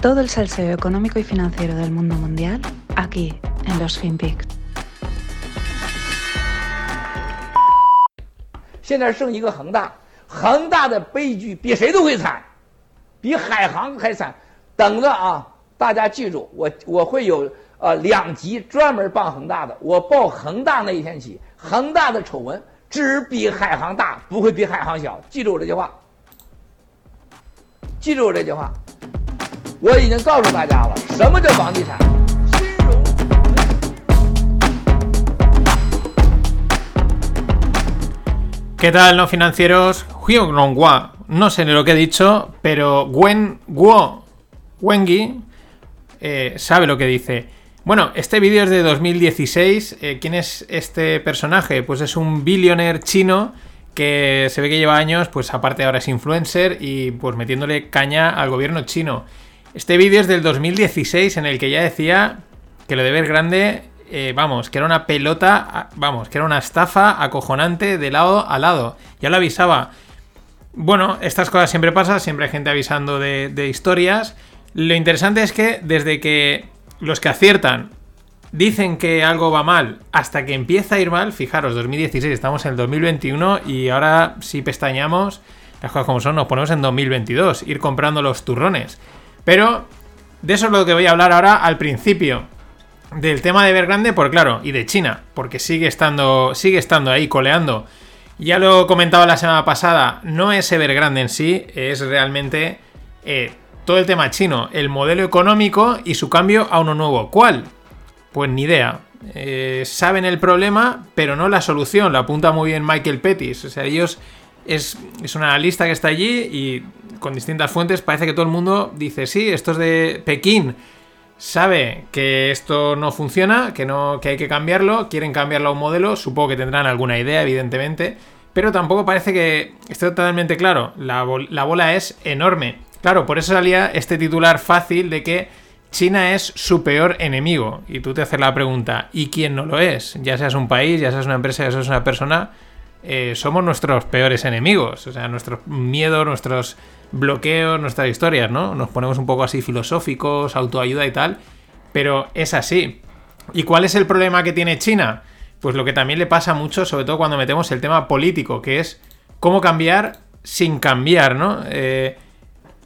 Todo el salseo económico y financiero del mundo mundial aquí en los FinPix. 现在剩一个恒大，恒大的悲剧比谁都会惨，比海航还惨。等着啊，大家记住，我我会有呃两集专门报恒大的。我报恒大那一天起，恒大的丑闻只比海航大，不会比海航小。记住我这句话，记住我这句话。我已经告诉大家了，什么叫房地产？金融。 ¿Qué tal, no financieros? Huion Longhua. No sé ni lo que he dicho, pero Wen Guo Wengi eh, sabe lo que dice. Bueno, este vídeo es de 2016. Eh, ¿Quién es este personaje? Pues es un billionaire chino que se ve que lleva años, pues aparte ahora es influencer y pues metiéndole caña al gobierno chino. Este vídeo es del 2016 en el que ya decía que lo de ver grande eh, vamos, que era una pelota, vamos, que era una estafa acojonante de lado a lado. Ya lo avisaba. Bueno, estas cosas siempre pasan, siempre hay gente avisando de, de historias. Lo interesante es que desde que los que aciertan dicen que algo va mal hasta que empieza a ir mal, fijaros, 2016, estamos en el 2021 y ahora si pestañamos, las cosas como son, nos ponemos en 2022, ir comprando los turrones. Pero de eso es lo que voy a hablar ahora al principio del tema de Evergrande, por claro, y de China, porque sigue estando, sigue estando ahí coleando. Ya lo comentaba la semana pasada, no es Evergrande en sí, es realmente eh, todo el tema chino, el modelo económico y su cambio a uno nuevo. ¿Cuál? Pues ni idea. Eh, saben el problema, pero no la solución. Lo apunta muy bien Michael Pettis. O sea, ellos es, es un analista que está allí y con distintas fuentes parece que todo el mundo dice, sí, esto es de Pekín sabe que esto no funciona, que, no, que hay que cambiarlo, quieren cambiarlo a un modelo, supongo que tendrán alguna idea, evidentemente, pero tampoco parece que esté totalmente claro. La, la bola es enorme. Claro, por eso salía este titular fácil de que China es su peor enemigo. Y tú te haces la pregunta, ¿y quién no lo es? Ya seas un país, ya seas una empresa, ya seas una persona, eh, somos nuestros peores enemigos. O sea, nuestros miedos, nuestros bloqueos, nuestras historias, ¿no? Nos ponemos un poco así filosóficos, autoayuda y tal, pero es así. ¿Y cuál es el problema que tiene China? Pues lo que también le pasa mucho, sobre todo cuando metemos el tema político, que es cómo cambiar sin cambiar, ¿no? Eh,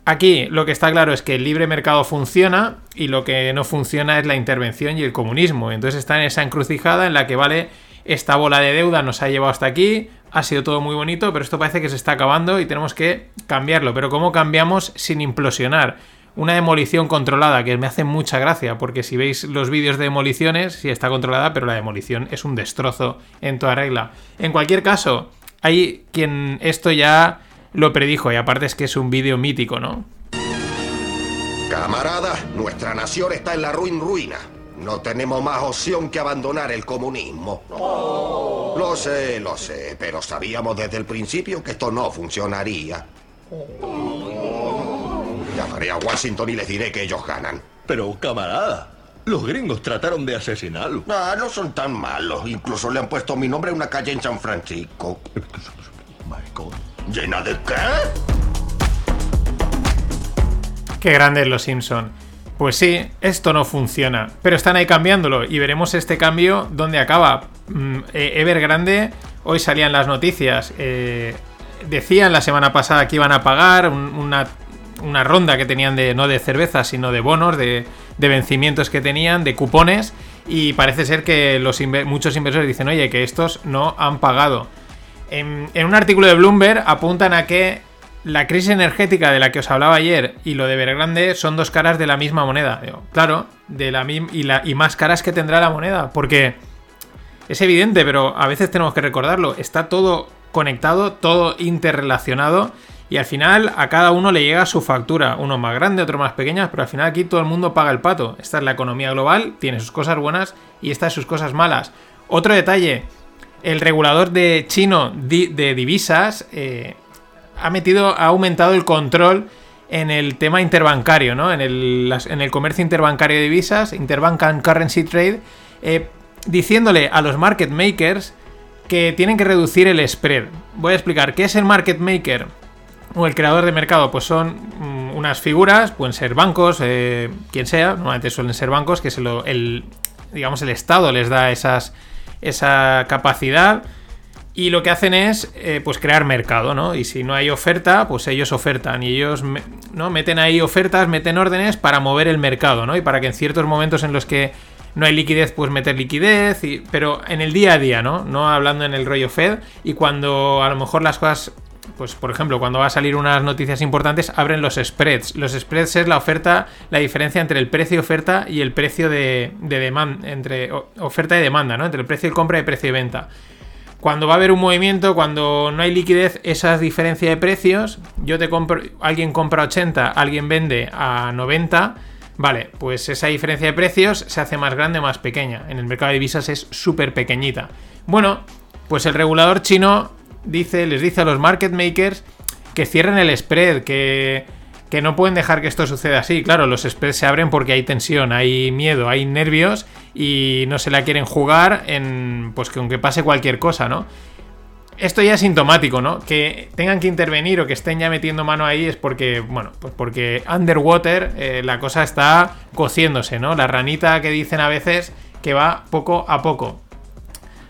aquí lo que está claro es que el libre mercado funciona y lo que no funciona es la intervención y el comunismo. Entonces está en esa encrucijada en la que vale esta bola de deuda nos ha llevado hasta aquí, ha sido todo muy bonito, pero esto parece que se está acabando y tenemos que cambiarlo. Pero ¿cómo cambiamos sin implosionar? Una demolición controlada, que me hace mucha gracia, porque si veis los vídeos de demoliciones, sí está controlada, pero la demolición es un destrozo en toda regla. En cualquier caso, hay quien esto ya lo predijo, y aparte es que es un vídeo mítico, ¿no? Camarada, nuestra nación está en la ruin ruina. No tenemos más opción que abandonar el comunismo. Lo sé, lo sé, pero sabíamos desde el principio que esto no funcionaría. Llamaré a Washington y les diré que ellos ganan. Pero, camarada, los gringos trataron de asesinarlo. Ah, no son tan malos. Incluso le han puesto mi nombre a una calle en San Francisco. Michael. ¿Llena de qué? Qué grandes los Simpson. Pues sí, esto no funciona, pero están ahí cambiándolo y veremos este cambio dónde acaba. Mm, eh, Evergrande, hoy salían las noticias, eh, decían la semana pasada que iban a pagar un, una, una, ronda que tenían de no de cerveza, sino de bonos, de, de vencimientos que tenían, de cupones, y parece ser que los muchos inversores dicen, oye, que estos no han pagado. En un artículo de Bloomberg apuntan a que la crisis energética de la que os hablaba ayer y lo de Evergrande son dos caras de la misma moneda. Claro, de la y, y más caras que tendrá la moneda, porque es evidente, pero a veces tenemos que recordarlo. Está todo conectado, todo interrelacionado y al final a cada uno le llega su factura. Uno más grande, otro más pequeña, pero al final aquí todo el mundo paga el pato. Esta es la economía global, tiene sus cosas buenas y estas sus cosas malas. Otro detalle, el regulador de chino de divisas... Eh, ha aumentado el control en el tema interbancario, ¿no? En el, comercio interbancario de divisas, Interbank and Currency Trade, eh, diciéndole a los market makers que tienen que reducir el spread. Voy a explicar qué es el market maker o el creador de mercado. Pues son unas figuras, pueden ser bancos, eh, quien sea, normalmente suelen ser bancos, que el, digamos, el Estado les da esa capacidad y lo que hacen es eh, pues crear mercado, ¿no? Y si no hay oferta, pues ellos ofertan y ellos ¿no? meten ahí ofertas, meten órdenes para mover el mercado, ¿no? Y para que en ciertos momentos en los que no hay liquidez, pues meter liquidez, pero en el día a día, ¿no? No hablando en el rollo Fed y cuando a lo mejor las cosas pues por ejemplo, cuando va a salir unas noticias importantes, abren los spreads. Los spreads es la oferta, la diferencia entre el precio de oferta y el precio de, demanda, entre oferta y demanda, ¿no? Entre el precio de compra y el precio de venta. Cuando va a haber un movimiento, cuando no hay liquidez, esa diferencia de precios, yo te compro, alguien compra 80, alguien vende a 90, vale, pues esa diferencia de precios se hace más grande o más pequeña. En el mercado de divisas es súper pequeñita. Bueno, pues el regulador chino dice, les dice a los market makers que cierren el spread, que, que no pueden dejar que esto suceda así. Claro, los spreads se abren porque hay tensión, hay miedo, hay nervios y no se la quieren jugar en, pues que aunque pase cualquier cosa, ¿no? Esto ya es sintomático, ¿no? Que tengan que intervenir o que estén ya metiendo mano ahí es porque, bueno, pues porque underwater eh, la cosa está cociéndose, ¿no? La ranita que dicen a veces que va poco a poco.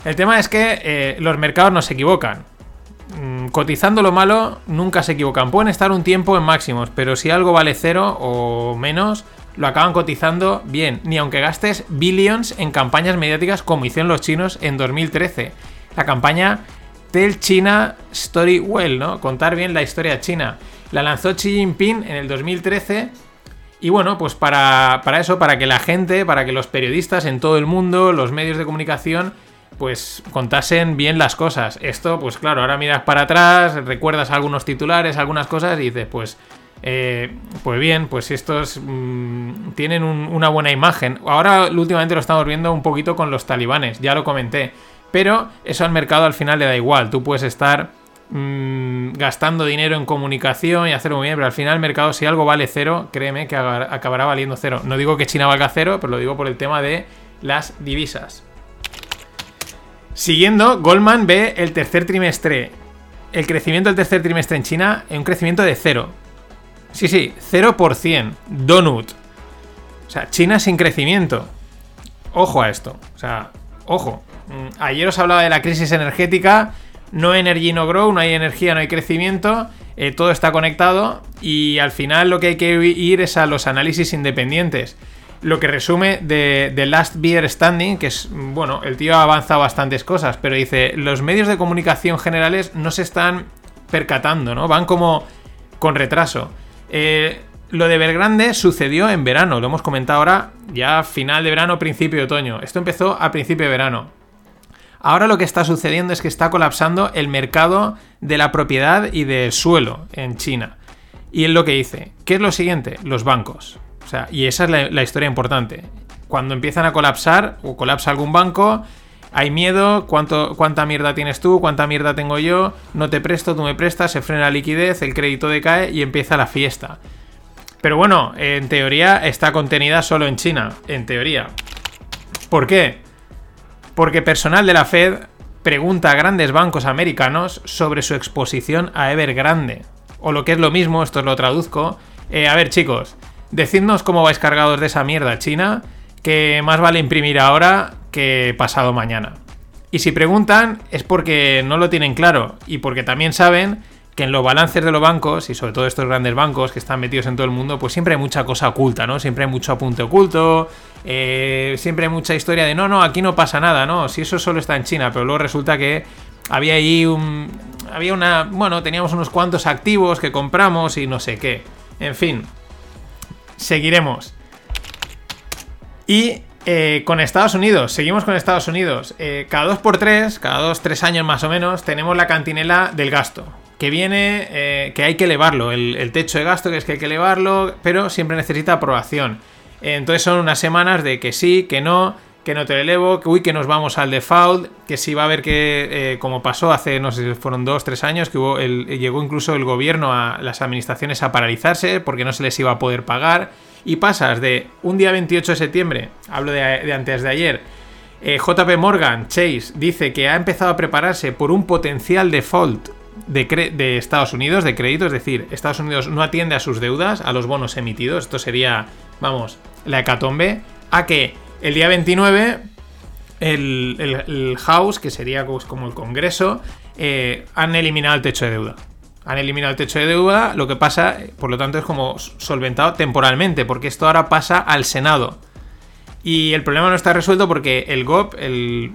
El tema es que eh, los mercados no se equivocan. Mm, cotizando lo malo, nunca se equivocan. Pueden estar un tiempo en máximos, pero si algo vale cero o menos, lo acaban cotizando bien, ni aunque gastes billions en campañas mediáticas como hicieron los chinos en 2013. La campaña Tell China Story Well, ¿no? Contar bien la historia china. La lanzó Xi Jinping en el 2013. Y bueno, pues para, para eso, para que la gente, para que los periodistas en todo el mundo, los medios de comunicación, pues contasen bien las cosas. Esto, pues claro, ahora miras para atrás, recuerdas algunos titulares, algunas cosas y dices, pues, eh, pues bien, pues estos mm, tienen una buena imagen. Ahora últimamente lo estamos viendo un poquito con los talibanes, ya lo comenté. Pero eso al mercado al final le da igual. Tú puedes estar mm, gastando dinero en comunicación y hacerlo muy bien, pero al final el mercado si algo vale cero, créeme que acabará valiendo cero. No digo que China valga cero, pero lo digo por el tema de las divisas. Siguiendo, Goldman ve el tercer trimestre, el crecimiento del tercer trimestre en China en un crecimiento de cero. Sí, sí, 0%. Donut. O sea, China sin crecimiento. Ojo a esto. O sea, ojo. Mm, ayer os hablaba de la crisis energética. No energy, no grow. No hay energía, no hay crecimiento. Eh, todo está conectado. Y al final lo que hay que ir es a los análisis independientes lo que resume de, Last Beer Standing, que es, bueno, el tío ha avanzado bastantes cosas, pero dice, los medios de comunicación generales no se están percatando, ¿no? Van como con retraso. Eh, lo de Belgrande sucedió en verano, lo hemos comentado ahora, ya final de verano, principio de otoño. Esto empezó a principio de verano. Ahora lo que está sucediendo es que está colapsando el mercado de la propiedad y del suelo en China. Y es lo que dice. ¿Qué es lo siguiente? Los bancos y esa es la, historia importante. Cuando empiezan a colapsar o colapsa algún banco, hay miedo, ¿cuánto, cuánta mierda tienes tú, cuánta mierda tengo yo, no te presto, tú me prestas, se frena la liquidez, el crédito decae y empieza la fiesta. Pero bueno, en teoría está contenida solo en China, en teoría. ¿Por qué? Porque personal de la Fed pregunta a grandes bancos americanos sobre su exposición a Evergrande. O lo que es lo mismo, esto lo traduzco. Eh, a ver chicos, Decidnos cómo vais cargados de esa mierda china, que más vale imprimir ahora que pasado mañana. Y si preguntan es porque no lo tienen claro y porque también saben que en los balances de los bancos, y sobre todo estos grandes bancos que están metidos en todo el mundo, pues siempre hay mucha cosa oculta, ¿no? Siempre hay mucho apunte oculto, eh, siempre hay mucha historia de no, no, aquí no pasa nada, ¿no? Si eso solo está en China, pero luego resulta que había ahí un... Había una... Bueno, teníamos unos cuantos activos que compramos y no sé qué. En fin, seguiremos. Y eh, con Estados Unidos, seguimos con Estados Unidos. Eh, cada dos por tres, cada dos, tres años más o menos, tenemos la cantinela del gasto. Que viene, eh, que hay que elevarlo. El, techo de gasto, que es que hay que elevarlo, pero siempre necesita aprobación. entonces son unas semanas de que sí, que no, que no te lo elevo, que uy, que nos vamos al default, que sí va a haber que, como pasó hace, no sé fueron dos, tres años, que hubo llegó incluso el gobierno a las administraciones a paralizarse porque no se les iba a poder pagar y pasas de un día 28 de septiembre, hablo de, antes de ayer, eh, JP Morgan Chase dice que ha empezado a prepararse por un potencial default de, Estados Unidos de crédito, es decir, Estados Unidos no atiende a sus deudas, a los bonos emitidos, esto sería, vamos, la hecatombe, a que el día 29 el, el- el House, que sería pues, como el Congreso, eh, han eliminado el techo de deuda. Han eliminado el techo de deuda, lo que pasa, por lo tanto, es como solventado temporalmente, porque esto ahora pasa al Senado. Y el problema no está resuelto porque el GOP, el,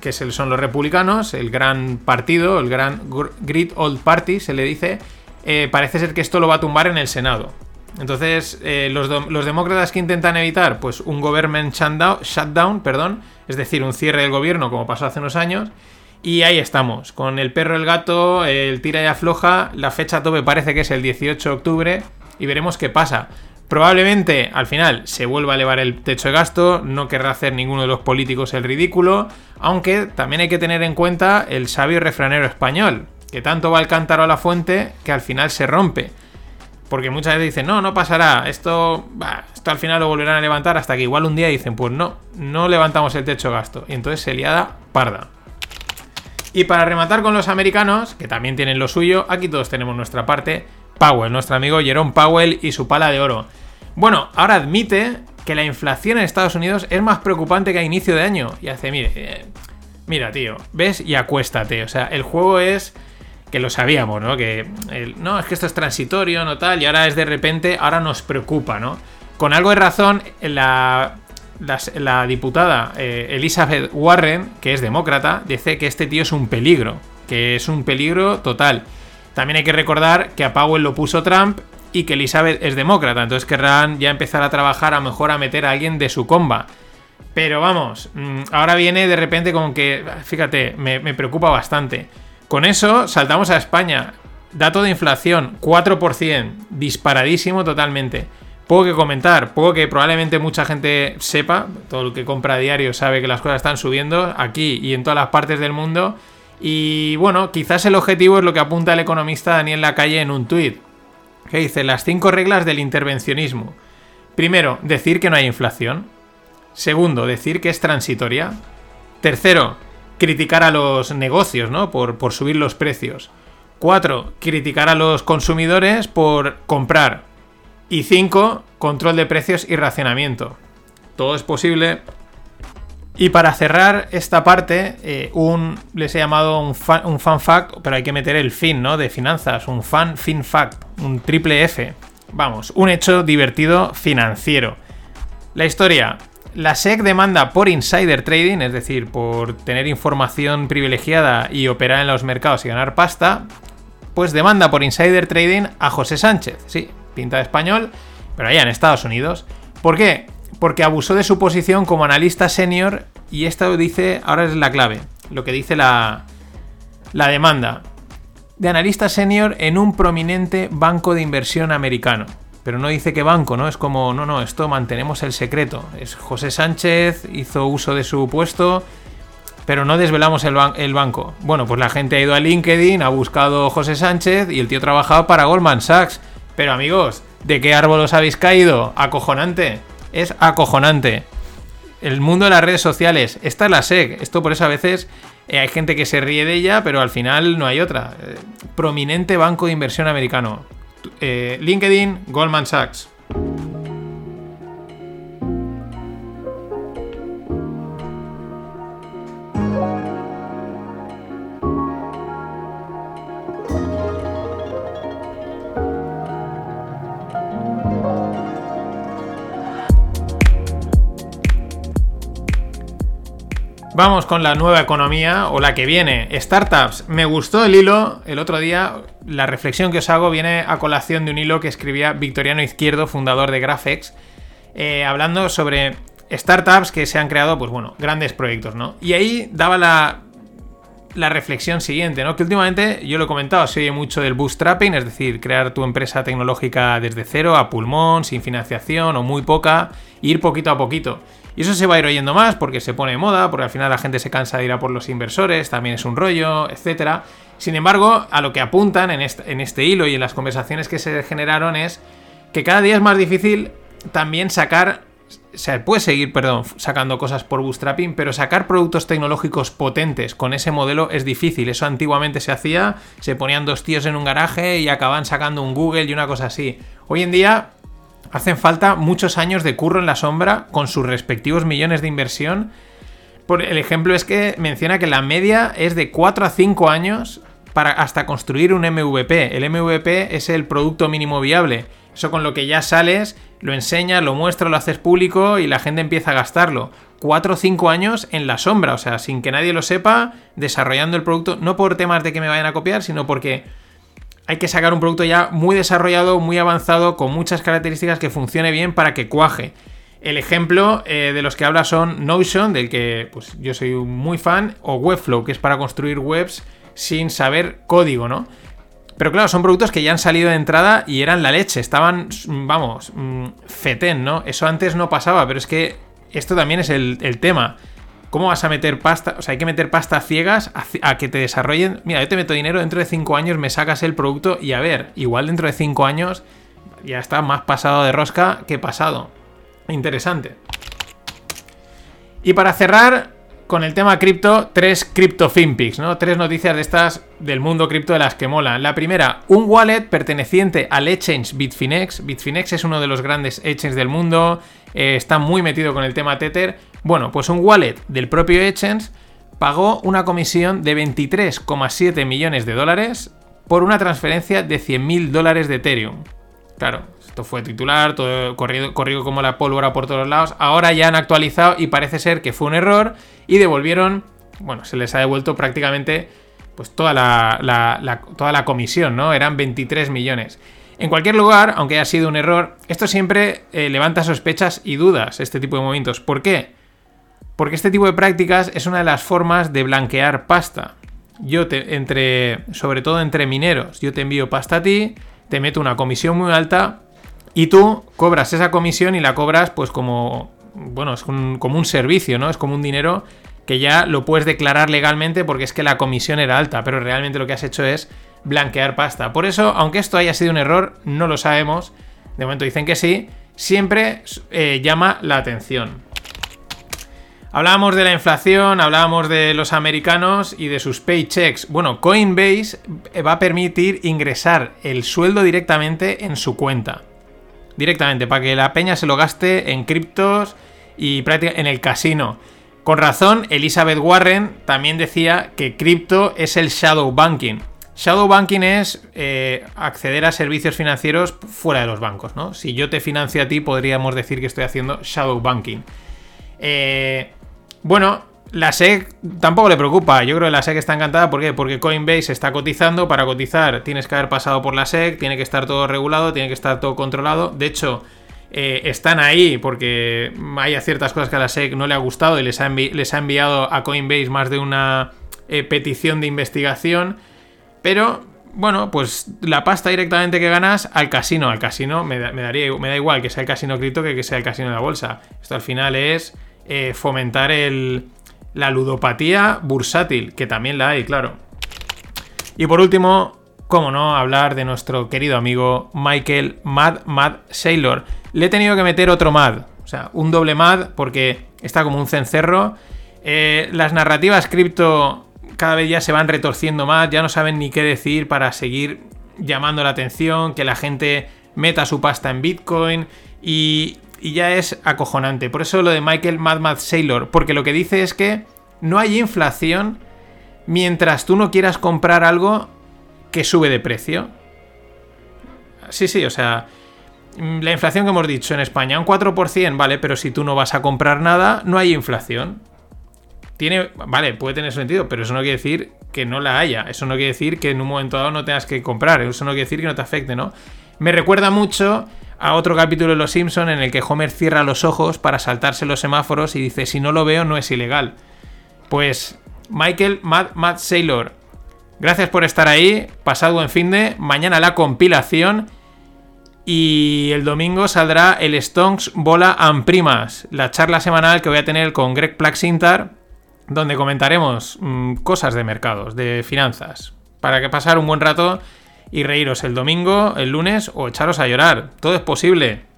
que son los republicanos, el gran partido, el gran gr- Great Old Party, se le dice, eh, parece ser que esto lo va a tumbar en el Senado. Entonces, eh, los, los demócratas que intentan evitar pues, un government shutdown, shutdown, perdón, es decir, un cierre del gobierno como pasó hace unos años, y ahí estamos, con el perro, el gato, el tira y afloja, la fecha tope parece que es el 18 de octubre, y veremos qué pasa. Probablemente al final se vuelva a elevar el techo de gasto, no querrá hacer ninguno de los políticos el ridículo, aunque también hay que tener en cuenta el sabio refranero español, que tanto va el cántaro a la fuente que al final se rompe. Porque muchas veces dicen, no, no pasará, esto, esto al final lo volverán a levantar hasta que igual un día dicen, pues no, no levantamos el techo de gasto. Y entonces se liada parda. Y para rematar con los americanos, que también tienen lo suyo, aquí todos tenemos nuestra parte, Powell, nuestro amigo Jerome Powell y su pala de oro. Bueno, ahora admite que la inflación en Estados Unidos es más preocupante que a inicio de año. Y hace, mire, eh, mira, tío, ves y acuéstate. O sea, el juego es que lo sabíamos, ¿no? Que no, es que esto es transitorio, no tal, y ahora es de repente, ahora nos preocupa, ¿no? Con algo de razón, la, la, diputada eh, Elizabeth Warren, que es demócrata, dice que este tío es un peligro, que es un peligro total. También hay que recordar que a Powell lo puso Trump y que Elizabeth es demócrata, entonces querrán ya empezar a trabajar a mejor a meter a alguien de su comba. Pero vamos, mm, ahora viene de repente con que, fíjate, me, me preocupa bastante. Con eso saltamos a España. Dato de inflación, 4%, disparadísimo totalmente. Poco que comentar, poco que probablemente mucha gente sepa, todo el que compra diario sabe que las cosas están subiendo aquí y en todas las partes del mundo. Y bueno, quizás el objetivo es lo que apunta el economista Daniel Lacalle en un tuit, que dice las cinco reglas del intervencionismo. Primero, decir que no hay inflación. Segundo, decir que es transitoria. Tercero, criticar a los negocios, ¿no? Por, por subir los precios. Cuatro, criticar a los consumidores por comprar. Y cinco, control de precios y racionamiento. Todo es posible. Y para cerrar esta parte, eh, un, les he llamado un, fa- un fan fact, pero hay que meter el fin, ¿no? De finanzas, un fan fin fact, un triple F. Vamos, un hecho divertido financiero. La historia. La SEC demanda por insider trading, es decir, por tener información privilegiada y operar en los mercados y ganar pasta, pues demanda por insider trading a José Sánchez. Sí, pinta de español, pero allá en Estados Unidos. ¿Por qué? Porque abusó de su posición como analista senior y esto dice, ahora es la clave, lo que dice la, la demanda de analista senior en un prominente banco de inversión americano. Pero no dice qué banco, ¿no? Es como, no, no, esto mantenemos el secreto. Es José Sánchez, hizo uso de su puesto, pero no desvelamos el, el banco. Bueno, pues la gente ha ido a LinkedIn, ha buscado José Sánchez y el tío trabajaba para Goldman Sachs. Pero amigos, ¿de qué árbol os habéis caído? Acojonante. Es acojonante. El mundo de las redes sociales. Esta es la SEC. Esto por eso a veces eh, hay gente que se ríe de ella, pero al final no hay otra. Eh, prominente banco de inversión americano. Eh, LinkedIn, Goldman Sachs. Vamos con la nueva economía o la que viene. Startups. Me gustó el hilo el otro día. La reflexión que os hago viene a colación de un hilo que escribía Victoriano Izquierdo, fundador de Graphex, eh, hablando sobre startups que se han creado, pues bueno, grandes proyectos, ¿no? Y ahí daba la, la reflexión siguiente, ¿no? Que últimamente, yo lo he comentado, se oye mucho del bootstrapping, es decir, crear tu empresa tecnológica desde cero, a pulmón, sin financiación o muy poca, ir poquito a poquito. Y eso se va a ir oyendo más porque se pone moda, porque al final la gente se cansa de ir a por los inversores, también es un rollo, etc. Sin embargo, a lo que apuntan en este, en este hilo y en las conversaciones que se generaron es que cada día es más difícil también sacar se puede seguir, perdón, sacando cosas por bootstrapping, pero sacar productos tecnológicos potentes con ese modelo es difícil. Eso antiguamente se hacía, se ponían dos tíos en un garaje y acaban sacando un Google y una cosa así. Hoy en día hacen falta muchos años de curro en la sombra con sus respectivos millones de inversión. Por el ejemplo es que menciona que la media es de 4 a 5 años para hasta construir un MVP. El MVP es el producto mínimo viable. Eso con lo que ya sales, lo enseñas, lo muestras, lo haces público y la gente empieza a gastarlo. 4 o 5 años en la sombra, o sea, sin que nadie lo sepa, desarrollando el producto, no por temas de que me vayan a copiar, sino porque hay que sacar un producto ya muy desarrollado, muy avanzado, con muchas características que funcione bien para que cuaje. El ejemplo eh, de los que habla son Notion, del que pues, yo soy muy fan, o Webflow, que es para construir webs sin saber código, ¿no? Pero claro, son productos que ya han salido de entrada y eran la leche, estaban, vamos, mm, fetén, ¿no? Eso antes no pasaba, pero es que esto también es el, tema. ¿Cómo vas a meter pasta? O sea, hay que meter pasta ciegas a, que te desarrollen. Mira, yo te meto dinero, dentro de 5 años me sacas el producto y a ver, igual dentro de 5 años ya está más pasado de rosca que pasado. Interesante. Y para cerrar, con el tema cripto, tres cripto finpics, ¿no? Tres noticias de estas del mundo cripto de las que molan. La primera, un wallet perteneciente al exchange Bitfinex. Bitfinex es uno de los grandes exchanges del mundo, eh, está muy metido con el tema Tether. Bueno, pues un wallet del propio exchange pagó una comisión de 23,7 millones de dólares por una transferencia de 100.000 dólares de Ethereum. Claro, esto fue titular, todo corrido, corrido como la pólvora por todos lados. Ahora ya han actualizado y parece ser que fue un error y devolvieron, bueno, se les ha devuelto prácticamente pues toda la, toda la comisión, ¿no? Eran 23 millones. En cualquier lugar, aunque haya sido un error, esto siempre eh, levanta sospechas y dudas, este tipo de movimientos. ¿Por qué? Porque este tipo de prácticas es una de las formas de blanquear pasta. Yo te, entre, sobre todo entre mineros, yo te envío pasta a ti, te meto una comisión muy alta y tú cobras esa comisión y la cobras pues como, bueno, es como un servicio, ¿no? Es como un dinero que ya lo puedes declarar legalmente porque es que la comisión era alta, pero realmente lo que has hecho es blanquear pasta. Por eso, aunque esto haya sido un error, no lo sabemos, de momento dicen que sí, siempre eh, llama la atención. Hablábamos de la inflación, hablábamos de los americanos y de sus paychecks. Bueno, Coinbase va a permitir ingresar el sueldo directamente en su cuenta directamente, para que la peña se lo gaste en criptos y en el casino. Con razón, Elizabeth Warren también decía que cripto es el shadow banking. Shadow banking es eh, acceder a servicios financieros fuera de los bancos, ¿no? Si yo te financio a ti, podríamos decir que estoy haciendo shadow banking. Eh, bueno, la SEC tampoco le preocupa. Yo creo que la SEC está encantada. ¿Por qué? Porque Coinbase está cotizando. Para cotizar tienes que haber pasado por la SEC, tiene que estar todo regulado, tiene que estar todo controlado. De hecho, eh, están ahí porque hay ciertas cosas que a la SEC no le ha gustado y les ha, enviado a Coinbase más de una eh, petición de investigación. Pero, bueno, pues la pasta directamente que ganas al casino. Al casino me da, daría, me da igual que sea el casino cripto que que sea el casino de la bolsa. Esto al final es eh, fomentar el la ludopatía bursátil, que también la hay, claro. Y por último, cómo no, hablar de nuestro querido amigo Michael Mad Mad Sailor. Le he tenido que meter otro Mad, o sea, un doble Mad porque está como un cencerro. Eh, las narrativas cripto cada vez ya se van retorciendo más, ya no saben ni qué decir para seguir llamando la atención, que la gente meta su pasta en Bitcoin y y ya es acojonante. Por eso lo de Michael Mad Mad Sailor, porque lo que dice es que no hay inflación mientras tú no quieras comprar algo que sube de precio. Sí, sí, o sea, mm, la inflación que hemos dicho en España, un 4%, vale, pero si tú no vas a comprar nada, no hay inflación. Tiene, vale, puede tener sentido, pero eso no quiere decir que no la haya. Eso no quiere decir que en un momento dado no tengas que comprar. Eso no quiere decir que no te afecte, ¿no? Me recuerda mucho a otro capítulo de Los Simpson en el que Homer cierra los ojos para saltarse los semáforos y dice, si no lo veo no es ilegal. Pues Michael Mad Mad Sailor, gracias por estar ahí, pasado buen fin de, mañana la compilación y el domingo saldrá el Stonks Bola and Primas, la charla semanal que voy a tener con Greg Plaxintar, donde comentaremos mm, cosas de mercados, de finanzas, para que pasar un buen rato y reíros el domingo, el lunes o echaros a llorar. Todo es posible.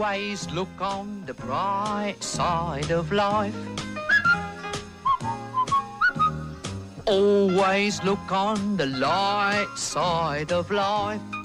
always look on the bright side of life. Always look on the light side of life.